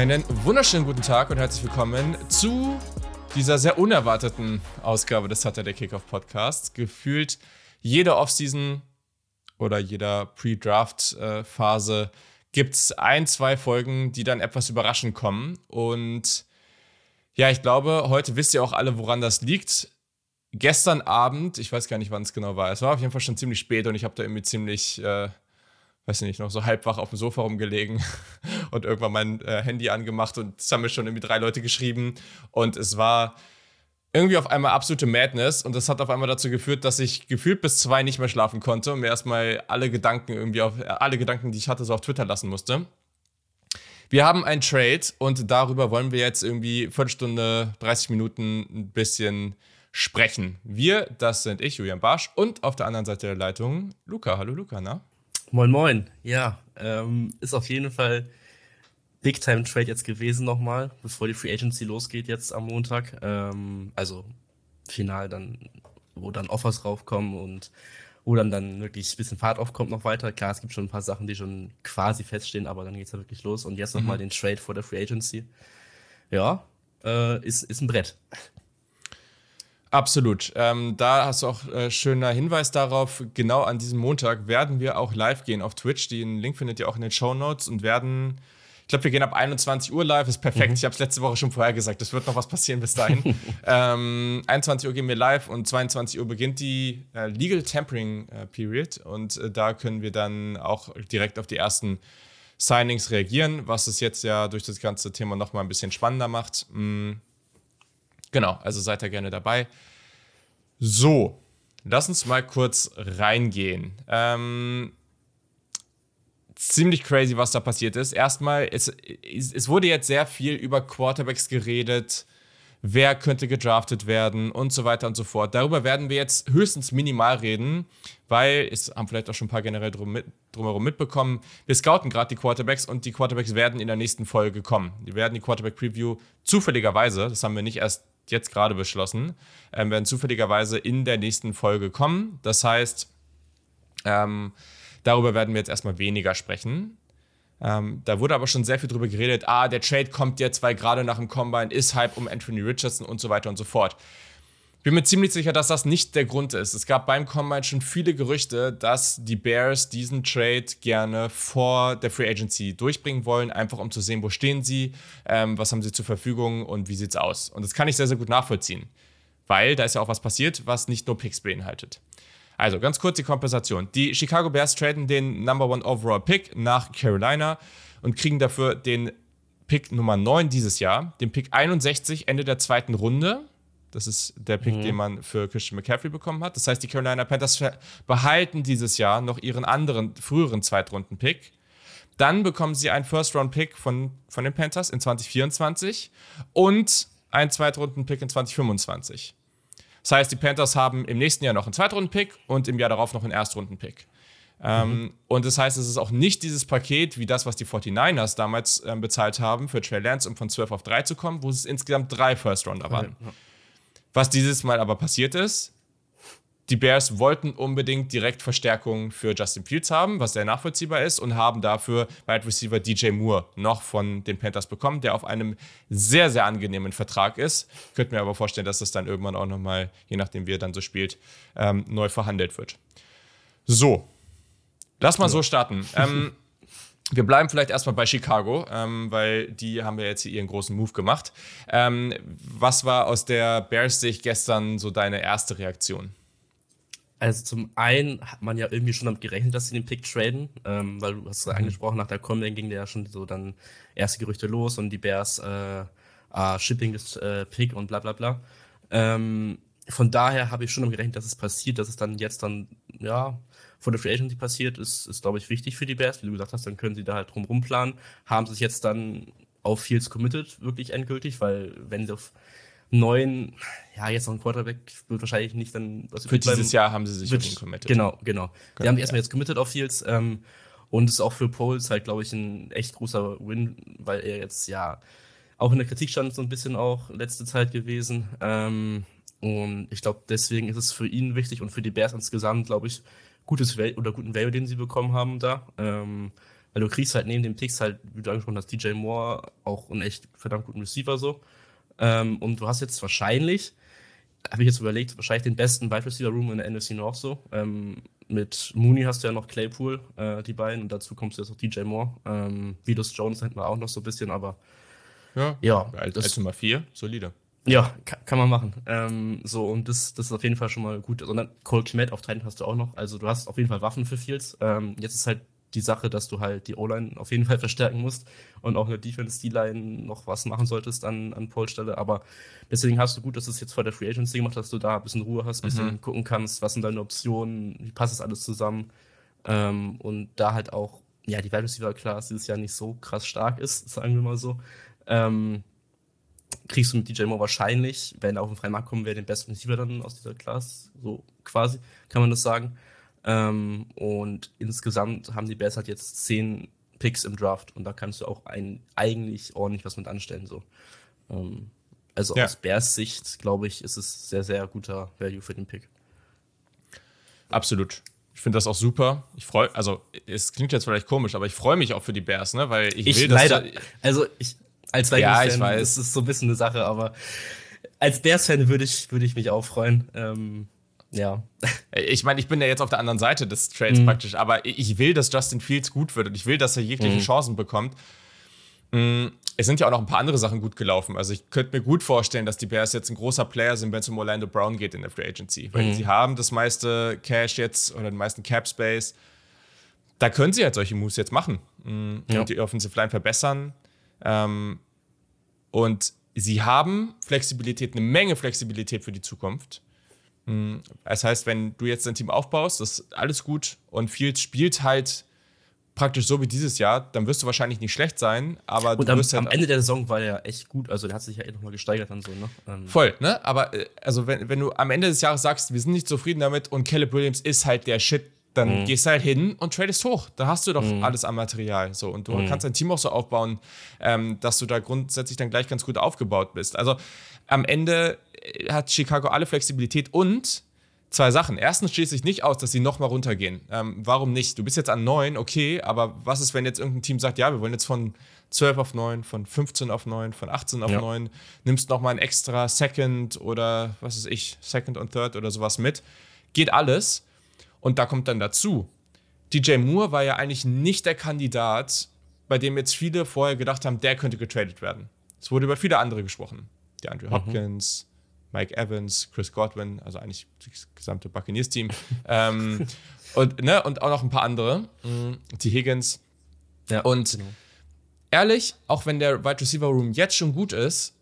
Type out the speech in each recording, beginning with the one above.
Einen wunderschönen guten Tag und herzlich willkommen zu dieser sehr unerwarteten Ausgabe des Saturday Kickoff Podcasts. Gefühlt jede Offseason oder jeder Pre-Draft-Phase gibt es ein, zwei Folgen, die dann etwas überraschend kommen. Und ja, ich glaube, heute wisst ihr auch alle, woran das liegt. Gestern Abend, ich weiß gar nicht, wann es genau war, es war auf jeden Fall schon ziemlich spät und ich habe da irgendwie ziemlich äh, weiß nicht, noch so halbwach auf dem Sofa rumgelegen und irgendwann mein äh, Handy angemacht und es haben mir schon irgendwie drei Leute geschrieben und es war irgendwie auf einmal absolute Madness und das hat auf einmal dazu geführt, dass ich gefühlt bis zwei nicht mehr schlafen konnte und mir erstmal alle Gedanken irgendwie auf, alle Gedanken, die ich hatte, so auf Twitter lassen musste. Wir haben einen Trade und darüber wollen wir jetzt irgendwie Viertelstunde, 30 Minuten ein bisschen sprechen. Wir, das sind ich, Julian Barsch und auf der anderen Seite der Leitung Luca. Hallo Luca, na? Moin, moin. Ja, ähm, ist auf jeden Fall Big Time Trade jetzt gewesen nochmal, bevor die Free Agency losgeht jetzt am Montag. Ähm, also final dann, wo dann Offers raufkommen und wo dann dann wirklich ein bisschen Fahrt aufkommt noch weiter. Klar, es gibt schon ein paar Sachen, die schon quasi feststehen, aber dann geht's ja wirklich los. Und jetzt nochmal mhm. den Trade vor der Free Agency. Ja, äh, ist, ist ein Brett. Absolut. Ähm, da hast du auch äh, schöner Hinweis darauf. Genau an diesem Montag werden wir auch live gehen auf Twitch. Den Link findet ihr auch in den Show Notes und werden. Ich glaube, wir gehen ab 21 Uhr live, ist perfekt. Mhm. Ich habe es letzte Woche schon vorher gesagt, es wird noch was passieren bis dahin. ähm, 21 Uhr gehen wir live und 22 Uhr beginnt die äh, Legal Tampering äh, Period und äh, da können wir dann auch direkt auf die ersten Signings reagieren, was es jetzt ja durch das ganze Thema nochmal ein bisschen spannender macht. Mhm Genau, also seid da gerne dabei. So, lass uns mal kurz reingehen. Ähm, ziemlich crazy, was da passiert ist. Erstmal, es, es wurde jetzt sehr viel über Quarterbacks geredet, wer könnte gedraftet werden und so weiter und so fort. Darüber werden wir jetzt höchstens minimal reden, weil es haben vielleicht auch schon ein paar generell drum mit, drumherum mitbekommen. Wir scouten gerade die Quarterbacks und die Quarterbacks werden in der nächsten Folge kommen. Die werden die Quarterback Preview zufälligerweise, das haben wir nicht erst jetzt gerade beschlossen, ähm, werden zufälligerweise in der nächsten Folge kommen. Das heißt, ähm, darüber werden wir jetzt erstmal weniger sprechen. Ähm, da wurde aber schon sehr viel drüber geredet. Ah, der Trade kommt jetzt, weil gerade nach dem Combine ist Hype um Anthony Richardson und so weiter und so fort bin mir ziemlich sicher, dass das nicht der Grund ist. Es gab beim Combine schon viele Gerüchte, dass die Bears diesen Trade gerne vor der Free Agency durchbringen wollen, einfach um zu sehen, wo stehen sie, ähm, was haben sie zur Verfügung und wie sieht's aus. Und das kann ich sehr, sehr gut nachvollziehen, weil da ist ja auch was passiert, was nicht nur Picks beinhaltet. Also ganz kurz die Kompensation. Die Chicago Bears traden den Number One Overall Pick nach Carolina und kriegen dafür den Pick Nummer 9 dieses Jahr, den Pick 61 Ende der zweiten Runde das ist der Pick, mhm. den man für Christian McCaffrey bekommen hat. Das heißt, die Carolina Panthers behalten dieses Jahr noch ihren anderen, früheren Zweitrunden-Pick. Dann bekommen sie einen First-Round-Pick von, von den Panthers in 2024 und einen Zweitrunden-Pick in 2025. Das heißt, die Panthers haben im nächsten Jahr noch einen Zweitrunden-Pick und im Jahr darauf noch einen Erstrunden-Pick. Ähm, mhm. und das heißt, es ist auch nicht dieses Paket wie das, was die 49ers damals ähm, bezahlt haben für Trey Lance, um von 12 auf 3 zu kommen, wo es insgesamt drei First-Rounder waren. Ja, ja. Was dieses Mal aber passiert ist, die Bears wollten unbedingt direkt Verstärkung für Justin Fields haben, was sehr nachvollziehbar ist, und haben dafür Wide Receiver DJ Moore noch von den Panthers bekommen, der auf einem sehr, sehr angenehmen Vertrag ist. Ich könnte mir aber vorstellen, dass das dann irgendwann auch nochmal, je nachdem wie er dann so spielt, ähm, neu verhandelt wird. So, lass mal so starten. Ähm, wir bleiben vielleicht erstmal bei Chicago, ähm, weil die haben ja jetzt hier ihren großen Move gemacht. Ähm, was war aus der Bears-Sicht gestern so deine erste Reaktion? Also zum einen hat man ja irgendwie schon damit gerechnet, dass sie den Pick traden, ähm, weil du hast ja mhm. angesprochen, nach der Combine ging der ja schon so dann erste Gerüchte los und die Bears äh, ah, Shipping des äh, Pick und bla bla bla. Ähm, von daher habe ich schon damit gerechnet, dass es passiert, dass es dann jetzt dann, ja, vor der Free Agency passiert, ist, ist glaube ich, wichtig für die Bears. Wie du gesagt hast, dann können sie da halt drum planen. Haben sich jetzt dann auf Fields committed, wirklich endgültig, weil wenn sie auf neun, ja, jetzt noch ein Quarterback wird wahrscheinlich nicht dann. Was für dieses Jahr haben sie sich wird, committed. Genau, genau. Die haben ja. erstmal jetzt committed auf Fields. Ähm, und ist auch für Poles halt, glaube ich, ein echt großer Win, weil er jetzt ja auch in der Kritik stand so ein bisschen auch letzte Zeit gewesen. Ähm, und ich glaube, deswegen ist es für ihn wichtig und für die Bears insgesamt, glaube ich, gutes Value oder guten Value, den sie bekommen haben da. Ähm, Weil du kriegst halt neben den Picks halt, wie du angesprochen hast, DJ Moore auch einen echt verdammt guten Receiver so. Ähm, und du hast jetzt wahrscheinlich, habe ich jetzt überlegt, wahrscheinlich den besten Wide Receiver Room in der NFC North so. Ähm, mit Mooney hast du ja noch Claypool, äh, die beiden, und dazu kommst du jetzt noch DJ Moore. Ähm, Vidos Jones hätten wir auch noch so ein bisschen, aber ja, ja als, das, als Nummer vier, solide. Ja, kann, kann man machen. Ähm, so, und das, das ist auf jeden Fall schon mal gut. Sondern Cole Kmet auf Titan hast du auch noch. Also du hast auf jeden Fall Waffen für Fields. Ähm, jetzt ist halt die Sache, dass du halt die O-Line auf jeden Fall verstärken musst und auch eine Defense-D-Line noch was machen solltest an, an Polstelle. Aber deswegen hast du gut, dass du es jetzt vor der Free Agency gemacht hast, dass du da ein bisschen Ruhe hast, ein bisschen mhm. gucken kannst, was sind deine Optionen, wie passt das alles zusammen. Ähm, und da halt auch, ja, die Wide Receiver Class dieses Jahr nicht so krass stark ist, sagen wir mal so. Ähm, kriegst du mit DJ Moore wahrscheinlich, wenn er auf den freien Markt kommen wäre, den besten Receiver dann aus dieser Class, so quasi, kann man das sagen. Ähm, und insgesamt haben die Bears halt jetzt zehn Picks im Draft und da kannst du auch ein, eigentlich ordentlich was mit anstellen. So. Ähm, also ja. aus Bears Sicht, glaube ich, ist es sehr, sehr guter Value für den Pick. Absolut. Ich finde das auch super. Ich freue, also es klingt jetzt vielleicht komisch, aber ich freue mich auch für die Bears, ne? Weil ich, ich will, leider, dass also ich als Vikings-Fan ja, ich weiß. ist es so ein bisschen eine Sache, aber als Bears-Fan würde ich, würd ich mich auch freuen. Ähm, ja. Ich meine, ich bin ja jetzt auf der anderen Seite des Trades mhm. praktisch, aber ich will, dass Justin Fields gut wird und ich will, dass er jegliche mhm. Chancen bekommt. Mhm. Es sind ja auch noch ein paar andere Sachen gut gelaufen. Also ich könnte mir gut vorstellen, dass die Bears jetzt ein großer Player sind, wenn es um Orlando Brown geht in der Free Agency. Weil mhm. sie haben das meiste Cash jetzt oder den meisten Cap Space. Da können sie halt solche Moves jetzt machen ja. und die Offensive Line verbessern. Ähm, und sie haben Flexibilität, eine Menge Flexibilität für die Zukunft. Hm, das heißt, wenn du jetzt dein Team aufbaust, das ist alles gut und Fields spielt halt praktisch so wie dieses Jahr, dann wirst du wahrscheinlich nicht schlecht sein, aber und du am, wirst am Ende der Saison war er echt gut, also der hat sich ja eh nochmal gesteigert dann so, ne? Ähm. Voll, ne? Aber äh, also wenn, wenn du am Ende des Jahres sagst, wir sind nicht zufrieden damit und Caleb Williams ist halt der Shit, dann mhm. gehst du halt hin und tradest hoch. Da hast du doch mhm. alles am Material. So. Und du mhm. kannst dein Team auch so aufbauen, ähm, dass du da grundsätzlich dann gleich ganz gut aufgebaut bist. Also am Ende äh, hat Chicago alle Flexibilität und zwei Sachen. Erstens schließt sich nicht aus, dass sie nochmal runtergehen. Ähm, warum nicht? Du bist jetzt an 9, okay, aber was ist, wenn jetzt irgendein Team sagt, ja, wir wollen jetzt von 12 auf 9, von 15 auf 9, von 18 auf ja. 9, nimmst nochmal ein extra Second oder was weiß ich, Second und Third oder sowas mit. Geht alles. Und da kommt dann dazu, DJ Moore war ja eigentlich nicht der Kandidat, bei dem jetzt viele vorher gedacht haben, der könnte getradet werden. Es wurde über viele andere gesprochen. Die Andrew mhm. Hopkins, Mike Evans, Chris Godwin, also eigentlich das gesamte Buccaneers-Team. ähm, und, ne, und auch noch ein paar andere. Mhm. T. Higgins. Ja, und genau. ehrlich, auch wenn der Wide Receiver Room jetzt schon gut ist,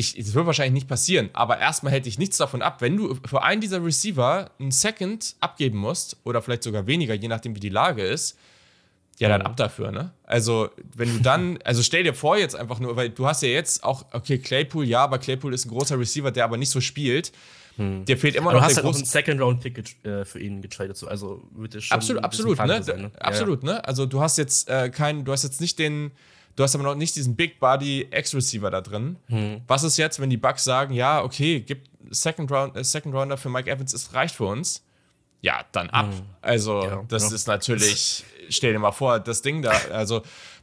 ich, es wird wahrscheinlich nicht passieren, aber erstmal hätte ich nichts davon ab, wenn du für einen dieser Receiver einen Second abgeben musst oder vielleicht sogar weniger, je nachdem wie die Lage ist, ja, dann ab dafür, ne? Also, wenn du dann, also stell dir vor jetzt einfach nur, weil du hast ja jetzt auch, okay, Claypool, ja, aber Claypool ist ein großer Receiver, der aber nicht so spielt. Hm. Der fehlt immer aber noch du hast der halt einen Second-Round-Pick äh, für ihn getradet, so. also wird schon Absolut, absolut, ne? Sein, ne? Absolut, ja. ne? Also, du hast jetzt äh, keinen, du hast jetzt nicht den, du hast aber noch nicht diesen Big Body X-Receiver da drin. Hm. Was ist jetzt, wenn die Bucks sagen, ja, okay, gibt Second, Round, äh, Second Rounder für Mike Evans, es reicht für uns? Ja, dann ab. Hm. Also, ja, das ja. ist natürlich stell dir mal vor, das Ding da, also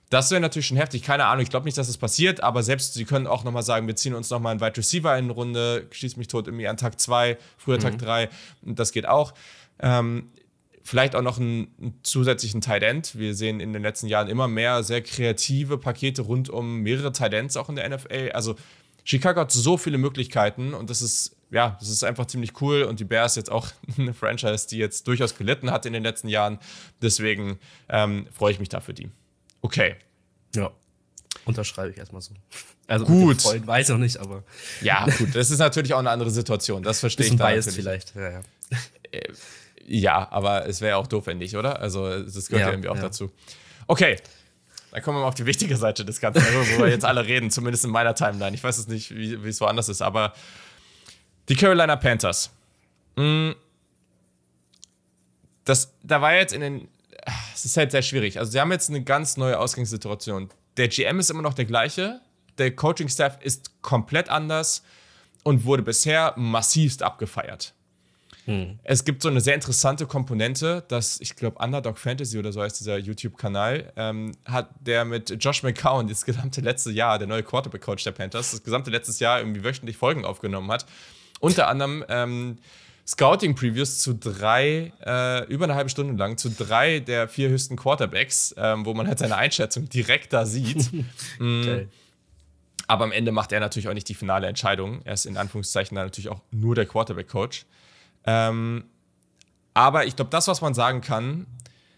das wäre natürlich schon heftig. Keine Ahnung, ich glaube nicht, dass das passiert, aber selbst sie können auch nochmal sagen, wir ziehen uns nochmal einen Wide Receiver in eine Runde, schieß mich tot irgendwie an Tag 2, früher mhm. Tag 3, das geht auch. Ähm, vielleicht auch noch einen, einen, zusätzlichen Tight End. Wir sehen in den letzten Jahren immer mehr sehr kreative Pakete rund um mehrere Tight Ends auch in der NFL. Also Chicago hat so viele Möglichkeiten und das ist ja, das ist einfach ziemlich cool und die Bears jetzt auch eine Franchise, die jetzt durchaus gelitten hat in den letzten Jahren. Deswegen ähm, freue ich mich da für die. Okay. Ja. Unterschreibe ich erstmal so. Also gut. Freund weiß noch nicht, aber. Ja, gut. Das ist natürlich auch eine andere Situation. Das verstehe ich da natürlich. vielleicht. Ja, ja. Ja aber es wäre auch doof, wenn nicht, oder? Also, das gehört ja, ja irgendwie auch ja. dazu. Okay. Dann kommen wir mal auf die wichtige Seite des Ganzen, also, wo wir jetzt alle reden, zumindest in meiner Timeline. Ich weiß es nicht, wie es woanders ist, aber die Carolina Panthers. Mm. Das, da war jetzt in den. Es ist halt sehr schwierig. Also, sie haben jetzt eine ganz neue Ausgangssituation. Der GM ist immer noch der gleiche. Der Coaching-Staff ist komplett anders und wurde bisher massivst abgefeiert. Hm. Es gibt so eine sehr interessante Komponente, dass ich glaube, Underdog Fantasy oder so heißt dieser YouTube-Kanal, ähm, hat der mit Josh McCown das gesamte letzte Jahr, der neue Quarterback-Coach der Panthers, das gesamte letztes Jahr irgendwie wöchentlich Folgen aufgenommen hat. Unter anderem ähm, Scouting-Previews zu drei, äh, über eine halbe Stunde lang, zu drei der vier höchsten Quarterbacks, ähm, wo man halt seine Einschätzung direkt da sieht. mm. Aber am Ende macht er natürlich auch nicht die finale Entscheidung. Er ist in Anführungszeichen dann natürlich auch nur der Quarterback-Coach. Ähm, aber ich glaube, das, was man sagen kann,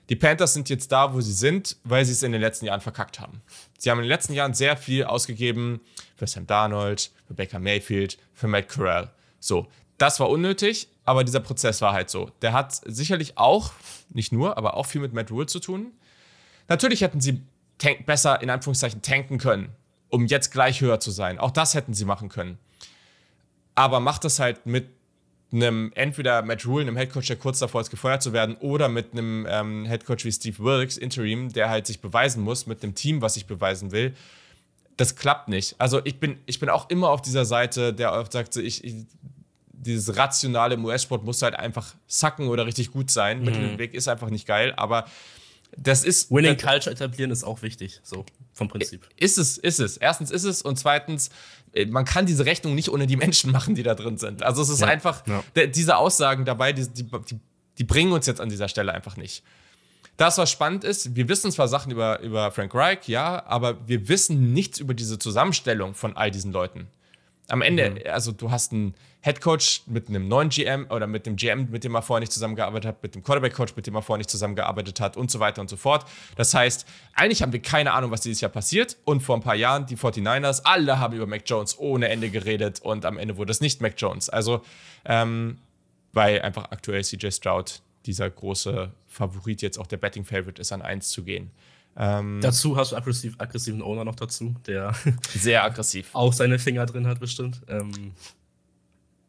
die Panthers sind jetzt da, wo sie sind, weil sie es in den letzten Jahren verkackt haben. Sie haben in den letzten Jahren sehr viel ausgegeben für Sam Darnold, für Baker Mayfield, für Matt Corral. So, das war unnötig, aber dieser Prozess war halt so. Der hat sicherlich auch, nicht nur, aber auch viel mit Matt Rule zu tun. Natürlich hätten sie besser in Anführungszeichen tanken können, um jetzt gleich höher zu sein. Auch das hätten sie machen können. Aber macht das halt mit einem entweder Matt Rule, einem Headcoach, der kurz davor ist, gefeuert zu werden, oder mit einem ähm, Headcoach wie Steve Wilkes, Interim, der halt sich beweisen muss, mit einem Team, was sich beweisen will. Das klappt nicht. Also ich bin, ich bin auch immer auf dieser Seite, der oft sagt, ich, ich dieses rationale im US-Sport muss halt einfach sacken oder richtig gut sein. Mhm. Mittelweg ist einfach nicht geil, aber das ist. Winning das, Culture etablieren ist auch wichtig, so vom Prinzip. Ist es, ist es. Erstens ist es und zweitens, äh, man kann diese Rechnung nicht ohne die Menschen machen, die da drin sind. Also es ist ja, einfach, ja. diese Aussagen dabei, die, die, die, bringen uns jetzt an dieser Stelle einfach nicht. Das, was spannend ist, wir wissen zwar Sachen über, über Frank Reich, ja, aber wir wissen nichts über diese Zusammenstellung von all diesen Leuten. Am Ende, mhm. also du hast einen Head Coach mit einem neuen GM oder mit dem GM, mit dem er vorher nicht zusammengearbeitet hat, mit dem Quarterback Coach, mit dem er vorher nicht zusammengearbeitet hat und so weiter und so fort. Das heißt, eigentlich haben wir keine Ahnung, was dieses Jahr passiert. Und vor ein paar Jahren, die 49ers, alle haben über Mac Jones ohne Ende geredet und am Ende wurde es nicht Mac Jones. Also, ähm, weil einfach aktuell CJ Stroud dieser große Favorit jetzt auch der Betting Favorite ist, an 1 zu gehen. Ähm, dazu hast du aggressiv, aggressiven Owner noch dazu, der sehr aggressiv auch seine Finger drin hat, bestimmt. Ähm,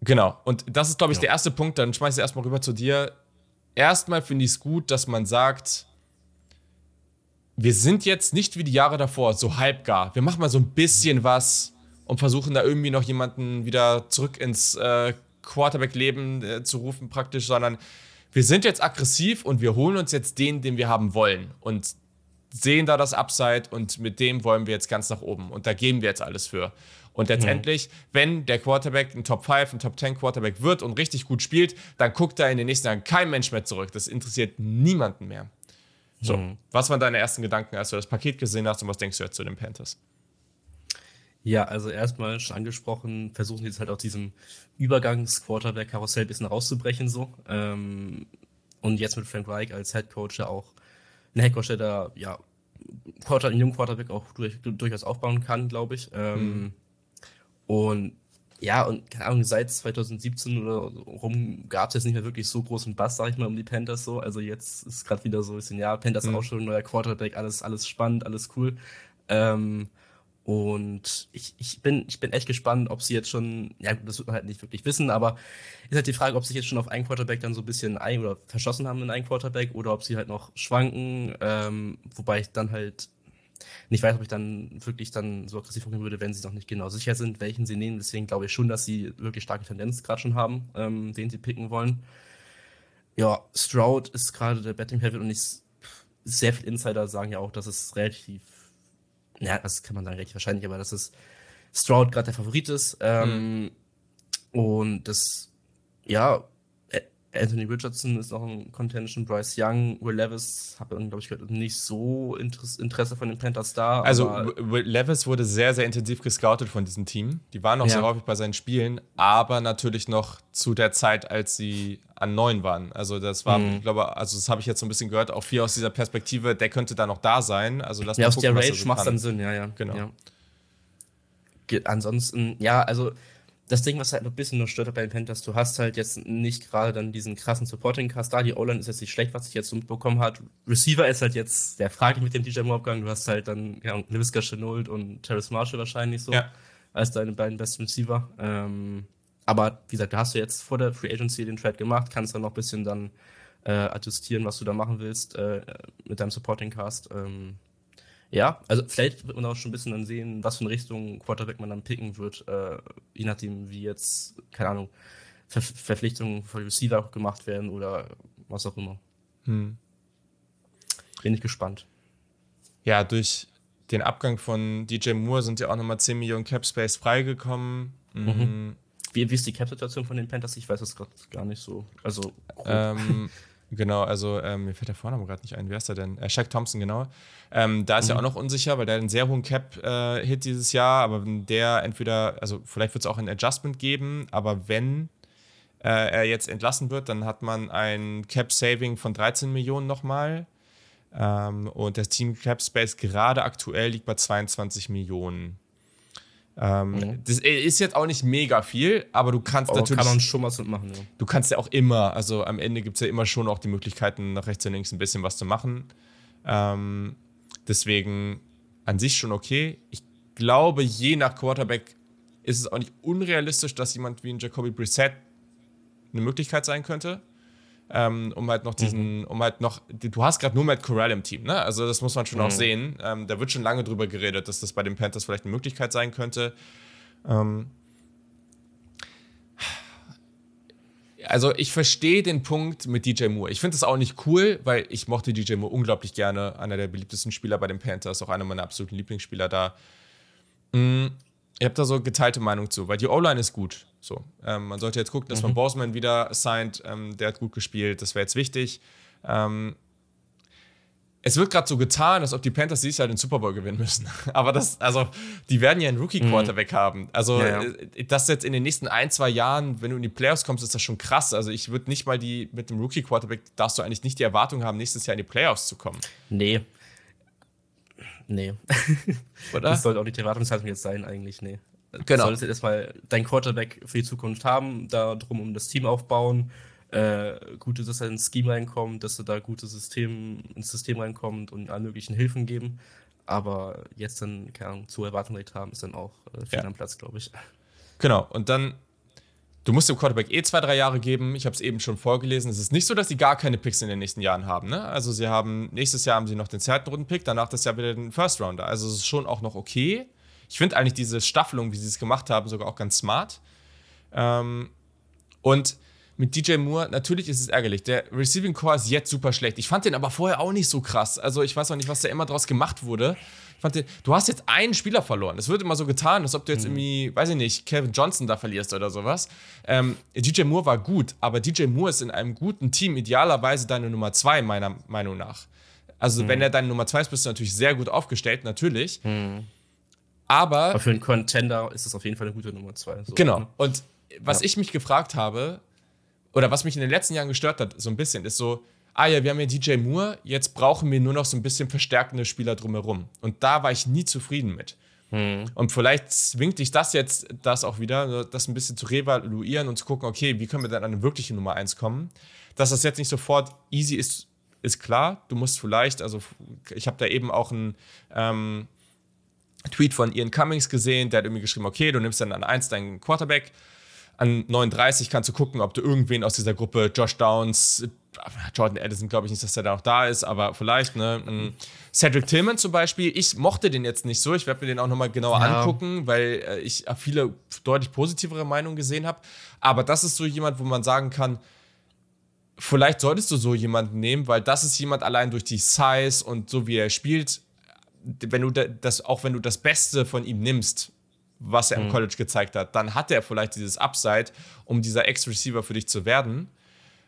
genau, und das ist, glaube ich, ja. der erste Punkt. Dann schmeiße ich erstmal rüber zu dir. Erstmal finde ich es gut, dass man sagt, wir sind jetzt nicht wie die Jahre davor, so halbgar. Wir machen mal so ein bisschen was und versuchen da irgendwie noch jemanden wieder zurück ins äh, Quarterback-Leben äh, zu rufen, praktisch, sondern wir sind jetzt aggressiv und wir holen uns jetzt den, den wir haben wollen. Und sehen da das Upside und mit dem wollen wir jetzt ganz nach oben und da geben wir jetzt alles für. Und letztendlich, mhm. wenn der Quarterback ein Top 5, ein Top 10 Quarterback wird und richtig gut spielt, dann guckt da in den nächsten Jahren kein Mensch mehr zurück. Das interessiert niemanden mehr. So, mhm. was waren deine ersten Gedanken, als du das Paket gesehen hast und was denkst du jetzt zu den Panthers? Ja, also erstmal schon angesprochen, versuchen jetzt halt aus diesem Übergangs-Quarterback-Karussell ein bisschen rauszubrechen so. Ähm, und jetzt mit Frank Reich als Head Coach ja auch ein Headcoach, der da, ja, Quarter, einen jungen Quarterback auch durch, durchaus aufbauen kann, glaube ich. Ähm, mhm. Und ja, und keine Ahnung, seit 2017 oder rum gab es jetzt nicht mehr wirklich so großen Bass, sag ich mal, um die Panthers so. Also jetzt ist gerade wieder so ein bisschen, ja, Panthers mhm. auch schon, neuer Quarterback, alles, alles spannend, alles cool. Ähm, und ich, ich, bin, ich bin echt gespannt, ob sie jetzt schon, ja, das wird man halt nicht wirklich wissen, aber ist halt die Frage, ob sie jetzt schon auf einen Quarterback dann so ein bisschen ein oder verschossen haben in einen Quarterback oder ob sie halt noch schwanken, ähm, wobei ich dann halt nicht weiß, ob ich dann wirklich dann so aggressiv vorgehen würde, wenn sie noch nicht genau sicher sind, welchen sie nehmen. Deswegen glaube ich schon, dass sie wirklich starke Tendenz gerade schon haben, ähm, den sie picken wollen. Ja, Stroud ist gerade der Betting Heavy und ich, sehr viele Insider sagen ja auch, dass es relativ ja, das kann man sagen, recht wahrscheinlich, aber dass es Stroud gerade der Favorit ist. Ähm, mhm. Und das, ja, Anthony Richardson ist noch ein Contention, Bryce Young, Will Levis, habe glaube ich gehört, nicht so Interesse von den Panthers da. Also Will Levis wurde sehr, sehr intensiv gescoutet von diesem Team. Die waren noch ja. sehr häufig bei seinen Spielen, aber natürlich noch zu der Zeit, als sie an neun waren. Also das war, mhm. ich glaube, also das habe ich jetzt so ein bisschen gehört, auch viel aus dieser Perspektive, der könnte da noch da sein. Also lass ja, aus gucken, der Rage so macht dann Sinn, ja, ja. Genau. Ja. Ansonsten, ja, also das Ding, was halt noch ein bisschen nur stört bei den Panthers, du hast halt jetzt nicht gerade dann diesen krassen Supporting-Cast da. Die O-Line ist jetzt nicht schlecht, was ich jetzt so mitbekommen habe. Receiver ist halt jetzt sehr fraglich mit dem DJ Moore-Abgang. Du hast halt dann ja, Leviska Chenault und Terrace Marshall wahrscheinlich so ja. als deine beiden besten Receiver. Ähm, aber wie gesagt, da hast du jetzt vor der Free Agency den Trade gemacht, kannst dann noch ein bisschen dann äh, adjustieren, was du da machen willst äh, mit deinem Supporting-Cast. Ähm, ja, also vielleicht wird man auch schon ein bisschen dann sehen, was für eine Richtung Quarterback man dann picken wird, äh, je nachdem, wie jetzt, keine Ahnung, Ver Verpflichtungen für Receiver gemacht werden oder was auch immer. Hm. Bin ich gespannt. Ja, durch den Abgang von DJ Moore sind ja auch nochmal 10 Millionen Cap Space freigekommen. Mhm. mhm. Wie, wie, ist die Cap-Situation von den Panthers? Ich weiß das gerade gar nicht so. Also, ähm, genau, also ähm, mir fällt der Vorname gerade nicht ein. Wer ist der denn? Äh, Shaq Thompson, genau. Ähm, da ist mhm. ja auch noch unsicher, weil der einen sehr hohen Cap-Hit äh, dieses Jahr, aber wenn der entweder, also vielleicht wird es auch ein Adjustment geben, aber wenn äh, er jetzt entlassen wird, dann hat man ein Cap-Saving von 13 Millionen nochmal. Ähm, und das Team Cap Space gerade aktuell liegt bei 22 Millionen. Ähm, mhm. Das ist jetzt auch nicht mega viel, aber du kannst aber natürlich. Kann man schon was mitmachen, ja. Du kannst ja auch immer, also am Ende gibt es ja immer schon auch die Möglichkeiten, nach rechts und links ein bisschen was zu machen. Ähm, deswegen an sich schon okay. Ich glaube, je nach Quarterback ist es auch nicht unrealistisch, dass jemand wie ein Jacoby Brissett eine Möglichkeit sein könnte ähm, um halt noch diesen, mhm. um halt noch, du hast gerade nur Matt Corral im Team, ne? Also das muss man schon mhm. auch sehen. Ähm, da wird schon lange drüber geredet, dass das bei den Panthers vielleicht eine Möglichkeit sein könnte. Ähm, also ich verstehe den Punkt mit DJ Moore. Ich finde es auch nicht cool, weil ich mochte DJ Moore unglaublich gerne. Einer der beliebtesten Spieler bei den Panthers, auch einer meiner absoluten Lieblingsspieler da. Mhm. Ihr habt da so geteilte Meinung zu, weil die O-Line ist gut. So, ähm, man sollte jetzt gucken, dass mhm. man Boseman wieder signed. Ähm, der hat gut gespielt, das wäre jetzt wichtig. Ähm, es wird gerade so getan, als ob die Panthers dieses Jahr den Super Bowl gewinnen müssen. Aber das, also, die werden ja einen Rookie-Quarterback mhm. haben. Also, ja, ja. Äh, das jetzt in den nächsten ein, zwei Jahren, wenn du in die Playoffs kommst, ist das schon krass. Also, ich würde nicht mal die, mit dem Rookie-Quarterback darfst du eigentlich nicht die Erwartung haben, nächstes Jahr in die Playoffs zu kommen. Nee. Nee. Oder? Das sollte auch nicht die Erwartungshaltung jetzt sein, eigentlich, nee. Genau. Du solltest erstmal dein Quarterback für die Zukunft haben, da drum um das Team aufbauen, äh, gut dass er ins Scheme reinkommt, dass er da gute System, ins System reinkommt und alle möglichen Hilfen geben. Aber jetzt dann, keine Ahnung, zu Erwartung haben, ist dann auch äh, viel ja. am Platz, glaube ich. Genau, und dann, du musst dem Quarterback eh zwei, drei Jahre geben. Ich habe es eben schon vorgelesen. Es ist nicht so, dass sie gar keine Picks in den nächsten Jahren haben. Ne? Also sie haben, nächstes Jahr haben sie noch den zweiten Runden-Pick, danach das Jahr wieder den First Rounder. Also es ist schon auch noch okay. Ich finde eigentlich diese Staffelung, wie sie es gemacht haben, sogar auch ganz smart. Ähm, und mit DJ Moore, natürlich ist es ärgerlich. Der Receiving Core ist jetzt super schlecht. Ich fand den aber vorher auch nicht so krass. Also ich weiß auch nicht, was da immer draus gemacht wurde. Ich fand du hast jetzt einen Spieler verloren. Es wird immer so getan, als ob du jetzt mhm. irgendwie, weiß ich nicht, Kevin Johnson da verlierst oder sowas. Ähm, DJ Moore war gut, aber DJ Moore ist in einem guten Team idealerweise deine Nummer zwei, meiner Meinung nach. Also, mhm. wenn er deine Nummer zwei ist, bist du natürlich sehr gut aufgestellt, natürlich. Mhm. Aber, Aber für einen Contender ist es auf jeden Fall eine gute Nummer zwei. So. Genau. Und was ja. ich mich gefragt habe, oder was mich in den letzten Jahren gestört hat, so ein bisschen, ist so, ah ja, wir haben ja DJ Moore, jetzt brauchen wir nur noch so ein bisschen verstärkende Spieler drumherum. Und da war ich nie zufrieden mit. Hm. Und vielleicht zwingt dich das jetzt, das auch wieder, das ein bisschen zu revaluieren und zu gucken, okay, wie können wir dann an eine wirkliche Nummer 1 kommen? Dass das jetzt nicht sofort easy ist, ist klar. Du musst vielleicht, also ich habe da eben auch ein, ähm, Tweet von Ian Cummings gesehen, der hat irgendwie geschrieben, okay, du nimmst dann an 1 deinen Quarterback, an 39 kannst du gucken, ob du irgendwen aus dieser Gruppe, Josh Downs, Jordan Addison glaube ich nicht, dass der da noch da ist, aber vielleicht, ne? Cedric Tillman zum Beispiel, ich mochte den jetzt nicht so, ich werde mir den auch nochmal genauer ja. angucken, weil äh, ich viele deutlich positivere Meinungen gesehen habe, aber das ist so jemand, wo man sagen kann, vielleicht solltest du so jemanden nehmen, weil das ist jemand allein durch die Size und so wie er spielt, wenn du das, auch wenn du das Beste von ihm nimmst, was er im mhm. College gezeigt hat, dann hat er vielleicht dieses Upside, um dieser Ex-Receiver für dich zu werden.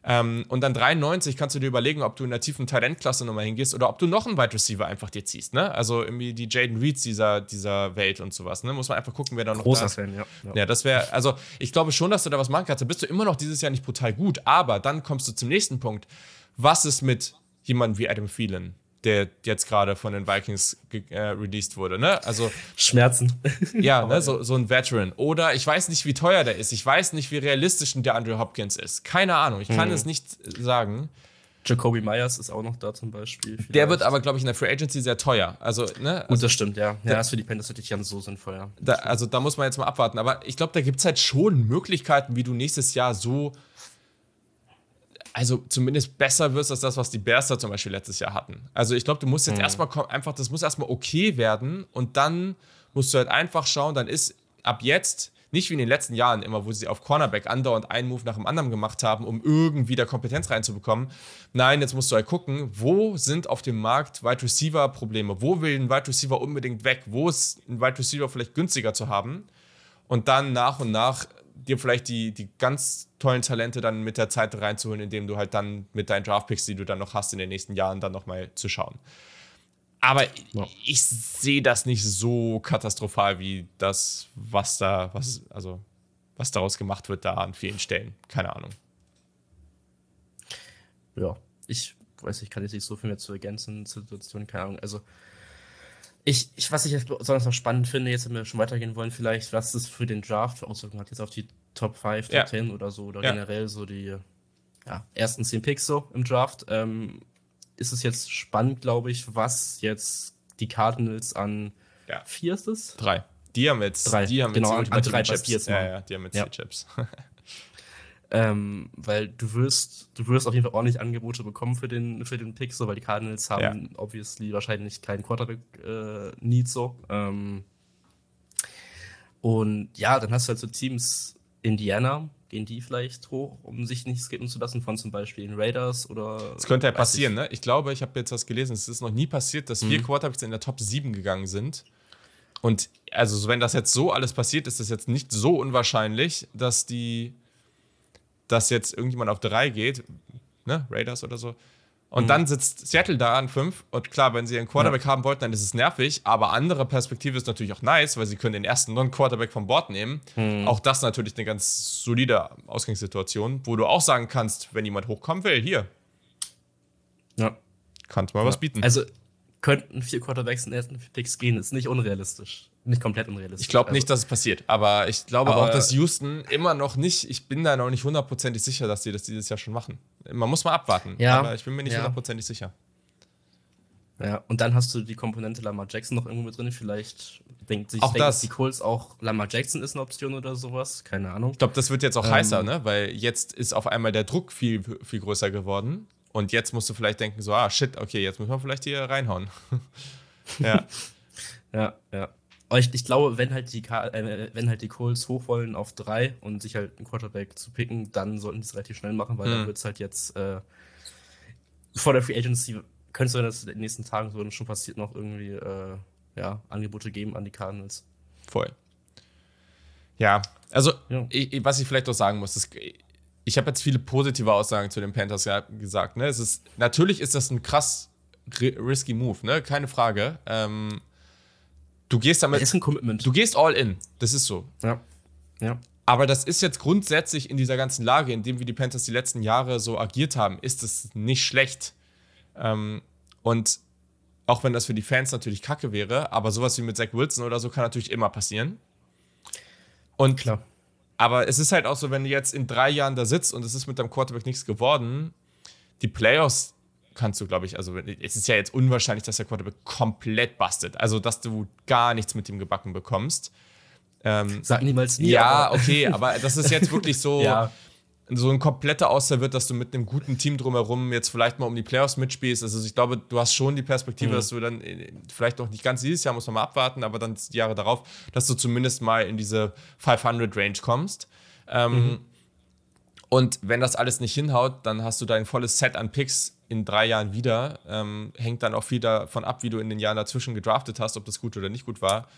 Ähm, und dann 93 kannst du dir überlegen, ob du in der tiefen Talentklasse nochmal hingehst oder ob du noch einen Wide Receiver einfach dir ziehst. Ne? Also irgendwie die Jaden Reeds dieser, dieser Welt und sowas. Ne? Muss man einfach gucken, wer da noch Großer da ist. Fan, ja. ja. Ja, das wäre, also ich glaube schon, dass du da was machen kannst. Da bist du immer noch dieses Jahr nicht brutal gut, aber dann kommst du zum nächsten Punkt. Was ist mit jemandem wie Adam Phelan? Der jetzt gerade von den Vikings äh, released wurde. Ne? Also Schmerzen. Ja, ne? so, so ein Veteran. Oder ich weiß nicht, wie teuer der ist. Ich weiß nicht, wie realistisch der Andrew Hopkins ist. Keine Ahnung. Ich kann hm. es nicht sagen. Jacoby Myers ist auch noch da zum Beispiel. Vielleicht. Der wird aber, glaube ich, in der Free Agency sehr teuer. Also, ne? Also, Gut, das stimmt, ja. Ja, ist für die Panthers natürlich ganz so sinnvoll, ja. Da, also da muss man jetzt mal abwarten. Aber ich glaube, da gibt es halt schon Möglichkeiten, wie du nächstes Jahr so also zumindest besser wirst als das, was die Bears da zum Beispiel letztes Jahr hatten. Also ich glaube, du musst jetzt mhm. erstmal einfach, das muss erstmal okay werden und dann musst du halt einfach schauen, dann ist ab jetzt nicht wie in den letzten Jahren immer, wo sie auf Cornerback andauernd einen Move nach dem anderen gemacht haben, um irgendwie da Kompetenz reinzubekommen. Nein, jetzt musst du halt gucken, wo sind auf dem Markt Wide Receiver Probleme? Wo will ein Wide Receiver unbedingt weg? Wo ist ein Wide Receiver vielleicht günstiger zu haben? Und dann nach und nach dir vielleicht die, die ganz tollen Talente dann mit der Zeit reinzuholen, indem du halt dann mit deinen Draftpicks, die du dann noch hast in den nächsten Jahren, dann nochmal zu schauen. Aber ja. ich sehe das nicht so katastrophal wie das, was da, was, also, was daraus gemacht wird da an vielen Stellen. Keine Ahnung. Ja, ich weiß, ich kann jetzt nicht so viel mehr zu ergänzen zur Situation, keine Ahnung. Also, ich, ich, was ich jetzt besonders noch spannend finde, jetzt wenn wir schon weitergehen wollen, vielleicht, was es für den Draft Auswirkungen hat, jetzt auf die Top 5, Top ja. 10 oder so, oder ja. generell so die ja, ersten 10 Picks so im Draft. Ähm, ist es jetzt spannend, glaube ich, was jetzt die Cardinals an ja. vier ist es? Drei. Die haben jetzt, drei. Die haben genau, jetzt an, an drei Chips. Ja, ja, die haben jetzt ja. die Chips. ähm, weil du wirst, du wirst auf jeden Fall ordentlich Angebote bekommen für den, für den Pick, so, weil die Cardinals haben ja. obviously wahrscheinlich keinen Quarterback-Need äh, so. Ähm, und ja, dann hast du halt so Teams Indiana, gehen die vielleicht hoch, um sich nicht skippen zu lassen von zum Beispiel den Raiders oder. Das könnte ja passieren, ich. ne? Ich glaube, ich habe jetzt was gelesen, es ist noch nie passiert, dass mhm. vier Quarterbacks in der Top 7 gegangen sind. Und also, wenn das jetzt so alles passiert, ist es jetzt nicht so unwahrscheinlich, dass die, dass jetzt irgendjemand auf drei geht, ne? Raiders oder so, und mhm. dann sitzt Seattle da an 5. Und klar, wenn sie einen Quarterback ja. haben wollten, dann ist es nervig. Aber andere Perspektive ist natürlich auch nice, weil sie können den ersten Non-Quarterback vom Board nehmen. Mhm. Auch das natürlich eine ganz solide Ausgangssituation, wo du auch sagen kannst, wenn jemand hochkommen will, hier. Ja. Kannst mal ja. was bieten. Also könnten vier Quarterbacks in den ersten Picks gehen, ist nicht unrealistisch nicht komplett unrealistisch. Ich glaube also. nicht, dass es passiert, aber ich glaube aber auch, dass Houston immer noch nicht, ich bin da noch nicht hundertprozentig sicher, dass die das dieses Jahr schon machen. Man muss mal abwarten, ja, aber ich bin mir nicht hundertprozentig ja. sicher. Ja, und dann hast du die Komponente Lamar Jackson noch irgendwo mit drin. Vielleicht denkt sich auch das. die Colts auch, Lamar Jackson ist eine Option oder sowas. Keine Ahnung. Ich glaube, das wird jetzt auch ähm, heißer, ne? Weil jetzt ist auf einmal der Druck viel, viel größer geworden. Und jetzt musst du vielleicht denken, so, ah, shit, okay, jetzt müssen wir vielleicht hier reinhauen. ja. ja, ja. Aber ich, ich glaube, wenn halt, die, äh, wenn halt die Colts hoch wollen auf drei und sich halt einen Quarterback zu picken, dann sollten die es relativ schnell machen, weil mhm. dann wird es halt jetzt äh, vor der Free Agency, könnte es dass in den nächsten Tagen so schon passiert, noch irgendwie äh, ja, Angebote geben an die Cardinals. Voll. Ja, also ja. Ich, was ich vielleicht auch sagen muss, ist, ich habe jetzt viele positive Aussagen zu den Panthers gesagt. Ne? Es ist, natürlich ist das ein krass risky Move, ne? keine Frage. Ähm, Du gehst damit. Das ist ein Commitment. Du gehst all in. Das ist so. Ja. Ja. Aber das ist jetzt grundsätzlich in dieser ganzen Lage, in dem wir die Panthers die letzten Jahre so agiert haben, ist es nicht schlecht. Ähm, und auch wenn das für die Fans natürlich kacke wäre, aber sowas wie mit Zach Wilson oder so kann natürlich immer passieren. Und klar. Aber es ist halt auch so, wenn du jetzt in drei Jahren da sitzt und es ist mit deinem Quarterback nichts geworden, die Playoffs kannst du, glaube ich, also es ist ja jetzt unwahrscheinlich, dass der Quarterback komplett bastet. Also, dass du gar nichts mit ihm gebacken bekommst. Ähm, Sag niemals nie. Ja, aber. okay, aber das ist jetzt wirklich so, ja. so ein kompletter Auster wird, dass du mit einem guten Team drumherum jetzt vielleicht mal um die Playoffs mitspielst. Also ich glaube, du hast schon die Perspektive, mhm. dass du dann vielleicht noch nicht ganz dieses Jahr, muss man mal abwarten, aber dann die Jahre darauf, dass du zumindest mal in diese 500-Range kommst. Ähm, mhm. Und wenn das alles nicht hinhaut, dann hast du dein volles Set an Picks in drei Jahren wieder. Ähm, hängt dann auch viel davon ab, wie du in den Jahren dazwischen gedraftet hast, ob das gut oder nicht gut war.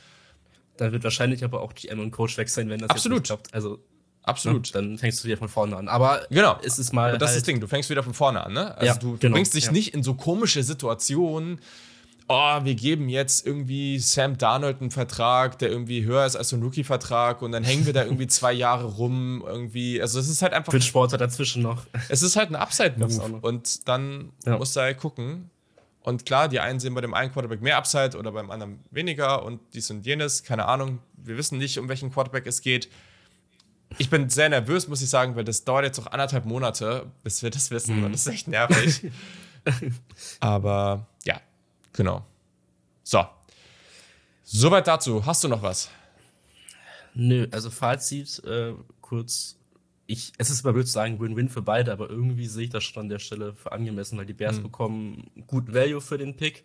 Dann wird wahrscheinlich aber auch GM und Coach weg sein, wenn das Absolut. jetzt nicht klappt. Also Absolut. Ja, dann fängst du wieder von vorne an. Aber genau. ist es mal. Aber das halt ist das Ding, du fängst wieder von vorne an, ne? Also ja, du, du genau. bringst dich ja. nicht in so komische Situationen, oh, wir geben jetzt irgendwie Sam Darnold einen Vertrag, der irgendwie höher ist als so ein Rookie-Vertrag und dann hängen wir da irgendwie zwei Jahre rum irgendwie. Also es ist halt einfach. Für Sportler dazwischen noch. Es ist halt ein Upside-Move und dann ja. musst du halt gucken. Und klar, die einen sehen bei dem einen Quarterback mehr Upside oder beim anderen weniger und dies und jenes, keine Ahnung. Wir wissen nicht, um welchen Quarterback es geht. Ich bin sehr nervös, muss ich sagen, weil das dauert jetzt noch anderthalb Monate, bis wir das wissen mhm. und das ist echt nervig. Aber Genau. So. Soweit dazu. Hast du noch was? Nö, also Fazit, äh, kurz. Ich, es ist mal blöd zu sagen, Win-Win für beide, aber irgendwie sehe ich das schon an der Stelle für angemessen, weil die Bears mhm. bekommen gut Value für den Pick,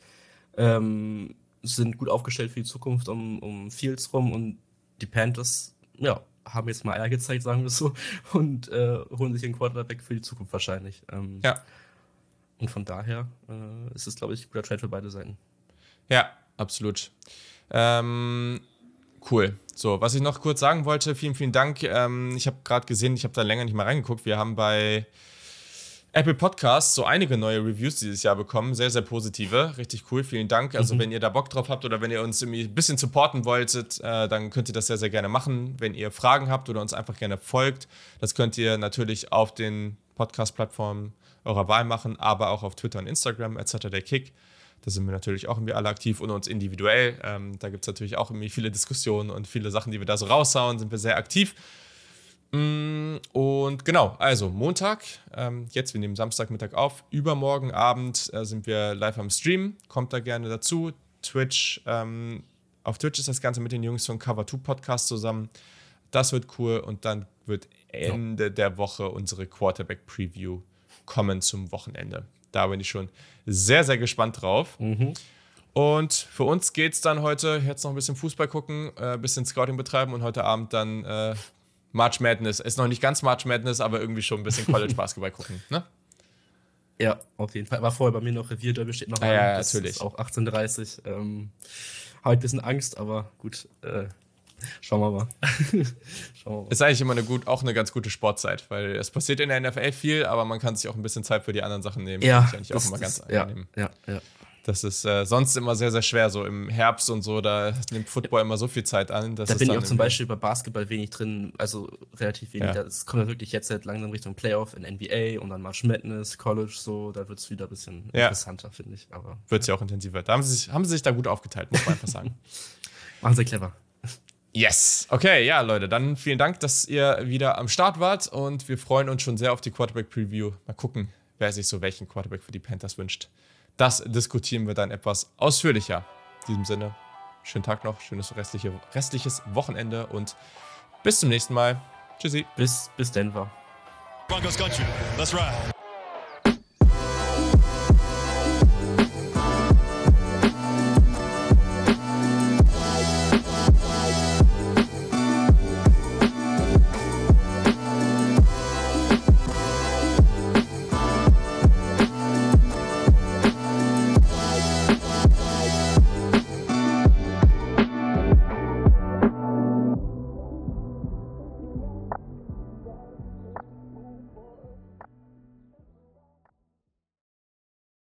ähm, sind gut aufgestellt für die Zukunft um, um Fields rum und die Panthers, ja, haben jetzt mal Eier gezeigt, sagen wir so, und äh, holen sich einen Quarterback für die Zukunft wahrscheinlich. Ähm, ja. Und von daher äh, ist es, glaube ich, ein guter Trade für beide Seiten. Ja, absolut. Ähm, cool. So, was ich noch kurz sagen wollte, vielen, vielen Dank. Ähm, ich habe gerade gesehen, ich habe da länger nicht mal reingeguckt. Wir haben bei Apple Podcasts so einige neue Reviews dieses Jahr bekommen. Sehr, sehr positive. Richtig cool. Vielen Dank. Also, mhm. wenn ihr da Bock drauf habt oder wenn ihr uns irgendwie ein bisschen supporten wolltet, äh, dann könnt ihr das sehr, sehr gerne machen. Wenn ihr Fragen habt oder uns einfach gerne folgt, das könnt ihr natürlich auf den Podcast-Plattformen eurer Wahl machen, aber auch auf Twitter und Instagram, etc. der Kick. Da sind wir natürlich auch irgendwie alle aktiv und uns individuell. Ähm, da gibt es natürlich auch irgendwie viele Diskussionen und viele Sachen, die wir da so raushauen, sind wir sehr aktiv. Mm, und genau, also Montag, ähm, jetzt, wir nehmen Samstagmittag auf, übermorgen Abend äh, sind wir live am Stream, kommt da gerne dazu. Twitch, ähm, auf Twitch ist das Ganze mit den Jungs von Cover 2 Podcast zusammen. Das wird cool und dann wird Ende ja. der Woche unsere Quarterback Preview kommen zum Wochenende. Da bin ich schon sehr, sehr gespannt drauf. Mhm. Und für uns geht es dann heute jetzt noch ein bisschen Fußball gucken, ein äh, bisschen Scouting betreiben und heute Abend dann äh, March Madness. Ist noch nicht ganz March Madness, aber irgendwie schon ein bisschen College Basketball gucken, ne? Ja, auf jeden Fall. War vorher bei mir noch Revier, da besteht noch ah, Ja, das natürlich. Ist auch 18.30 ähm, Habe ein bisschen Angst, aber gut. Äh, schauen wir mal. schauen wir mal. Ist eigentlich immer eine gut, auch eine ganz gute Sportzeit, weil es passiert in der NFL viel, aber man kann sich auch ein bisschen Zeit für die anderen Sachen nehmen. Ja, das ist auch immer ganz angenehm. Ja, ja, ja. Das ist äh, sonst immer sehr, sehr schwer. So im Herbst und so, da nimmt Football immer so viel Zeit an. da bin ich auch zum Beispiel bei Basketball wenig drin, also relativ wenig. Ja. Es kommt ja wirklich jetzt halt langsam Richtung Playoff in NBA und dann March Madness, College, so, da wird es wieder ein bisschen ja. interessanter, finde ich. Wird es ja auch intensiver. Da haben sie, sich, haben sie sich da gut aufgeteilt, muss man einfach sagen. Machen sie clever. Yes. Okay, ja, Leute, dann vielen Dank, dass ihr wieder am Start wart und wir freuen uns schon sehr auf die Quarterback-Preview. Mal gucken, wer sich so welchen Quarterback für die Panthers wünscht. Das diskutieren wir dann etwas ausführlicher. In diesem Sinne, schönen Tag noch, schönes restliche, restliches Wochenende und bis zum nächsten Mal. Tschüssi. Bis, bis Denver. Broncos country. Let's ride.